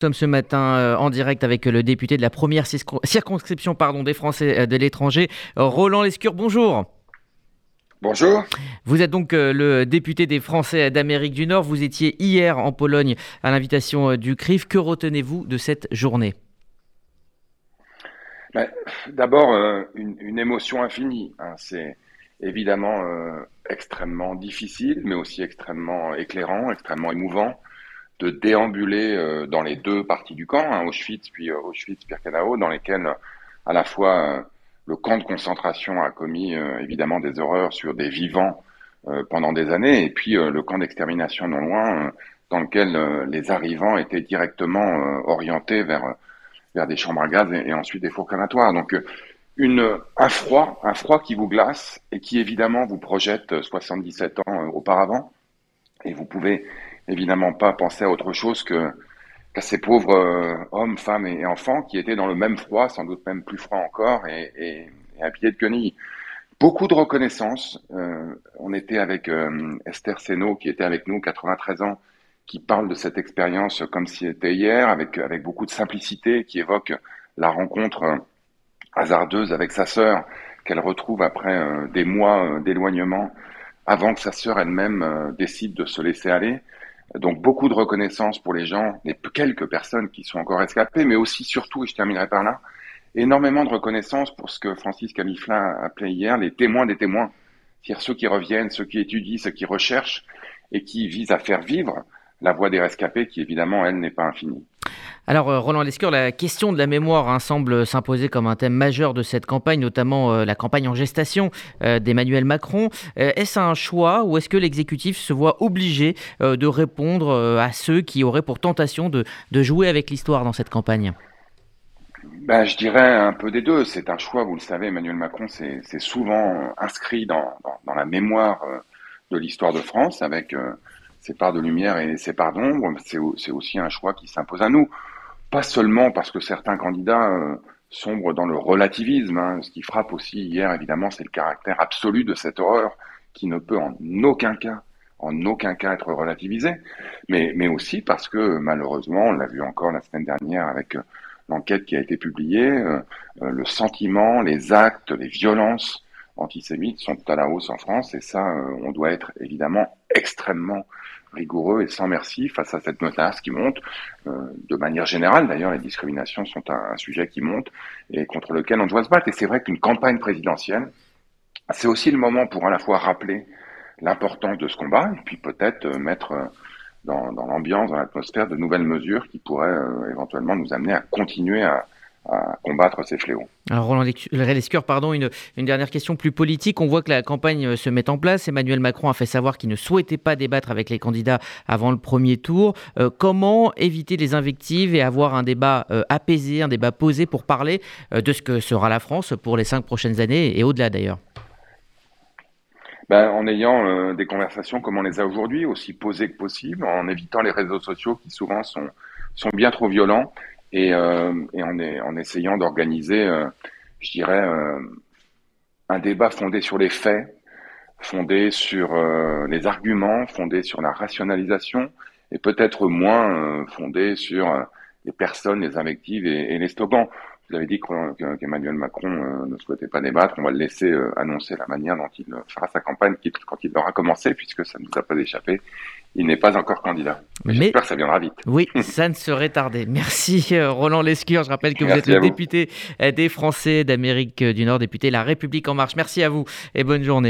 Nous sommes ce matin euh, en direct avec le député de la première circonscription pardon, des Français euh, de l'étranger, Roland Lescure. Bonjour. Bonjour. Vous êtes donc euh, le député des Français d'Amérique du Nord. Vous étiez hier en Pologne à l'invitation du CRIF. Que retenez-vous de cette journée? Ben, D'abord, une, émotion infinie. Hein. C'est évidemment extrêmement difficile, mais aussi extrêmement éclairant, extrêmement émouvant de déambuler euh, dans les deux parties du camp, hein, Auschwitz puis euh, Auschwitz-Birkenau, dans lesquelles à la fois euh, le camp de concentration a commis évidemment des horreurs sur des vivants pendant des années, et puis le camp d'extermination non loin, dans lequel les arrivants étaient directement orientés vers vers des chambres à gaz et, ensuite des fours. Donc une, un froid, un froid qui vous glace et qui évidemment vous projette 77 ans auparavant, et vous pouvez évidemment pas penser à autre chose que qu'à ces pauvres euh, hommes, femmes et enfants qui étaient dans le même froid, sans doute même plus froid encore, et, et, et à pied de quenille. Beaucoup de reconnaissance. Euh, on était avec euh, Esther Seno, qui était avec nous, 93 ans, qui parle de cette expérience comme si c'était hier, avec, avec beaucoup de simplicité, qui évoque la rencontre hasardeuse avec sa sœur, qu'elle retrouve après des mois d'éloignement, avant que sa sœur elle-même décide de se laisser aller. Donc beaucoup de reconnaissance pour les gens, les quelques personnes qui sont encore escapées, mais aussi surtout, et je terminerai par là, énormément de reconnaissance pour ce que Francis Camiflin appelait hier les témoins des témoins, c'est-à-dire ceux qui reviennent, ceux qui étudient, ceux qui recherchent et qui visent à faire vivre la voix des rescapés qui évidemment, elle, n'est pas infinie. Alors, euh, Roland Lescure, la question de la mémoire hein, semble s'imposer comme un thème majeur de cette campagne, notamment euh, la campagne en gestation euh, d'Emmanuel Macron. est-ce un choix ou est-ce que l'exécutif se voit obligé de répondre à ceux qui auraient pour tentation de, jouer avec l'histoire dans cette campagne? Ben, je dirais un peu des deux. C'est un choix, vous le savez, Emmanuel Macron, c'est souvent inscrit dans, la mémoire de l'histoire de France avec ses parts de lumière et ses parts d'ombre. C'est aussi un choix qui s'impose à nous pas seulement parce que certains candidats euh, sombrent dans le relativisme. Hein. Ce qui frappe aussi hier, évidemment, c'est le caractère absolu de cette horreur qui ne peut en aucun cas, en aucun cas être relativisé, mais, mais aussi parce que malheureusement, on l'a vu encore la semaine dernière avec euh, l'enquête qui a été publiée, euh, le sentiment, les actes, les violences antisémites sont à la hausse en France et ça, on doit être évidemment extrêmement rigoureux et sans merci face à cette menace qui monte. Euh, de manière générale, d'ailleurs, les discriminations sont un, sujet qui monte et contre lequel on doit se battre. Et c'est vrai qu'une campagne présidentielle, c'est aussi le moment pour à la fois rappeler l'importance de ce combat et puis peut-être euh, mettre euh, dans l'ambiance, dans l'atmosphère, de nouvelles mesures qui pourraient éventuellement nous amener à continuer à, à combattre ces fléaux. Alors Roland Lescure, pardon, une, une, dernière question plus politique. On voit que la campagne euh, se met en place. Emmanuel Macron a fait savoir qu'il ne souhaitait pas débattre avec les candidats avant le premier tour. Euh, comment éviter les invectives et avoir un débat euh, apaisé, un débat posé pour parler de ce que sera la France pour les cinq prochaines années et au-delà d'ailleurs? Ben, en ayant des conversations comme on les a aujourd'hui, aussi posées que possible, en évitant les réseaux sociaux qui souvent sont, sont bien trop violents et, euh, et en, essayant d'organiser, euh, je dirais, euh, un débat fondé sur les faits, fondé sur les arguments, fondé sur la rationalisation, et peut-être moins fondé sur les personnes, les invectives et, et les slogans. Vous avez dit qu'Emmanuel Macron euh, ne souhaitait pas débattre. On va le laisser euh, annoncer la manière dont il fera sa campagne quand il aura commencé, puisque ça ne nous a pas échappé. Il n'est pas encore candidat. Mais, j'espère que ça viendra vite. Oui, ça ne serait tardé. Merci euh, Roland Lescure. Je rappelle que vous êtes le député des Français d'Amérique du Nord, député La République En Marche. Merci à vous et bonne journée.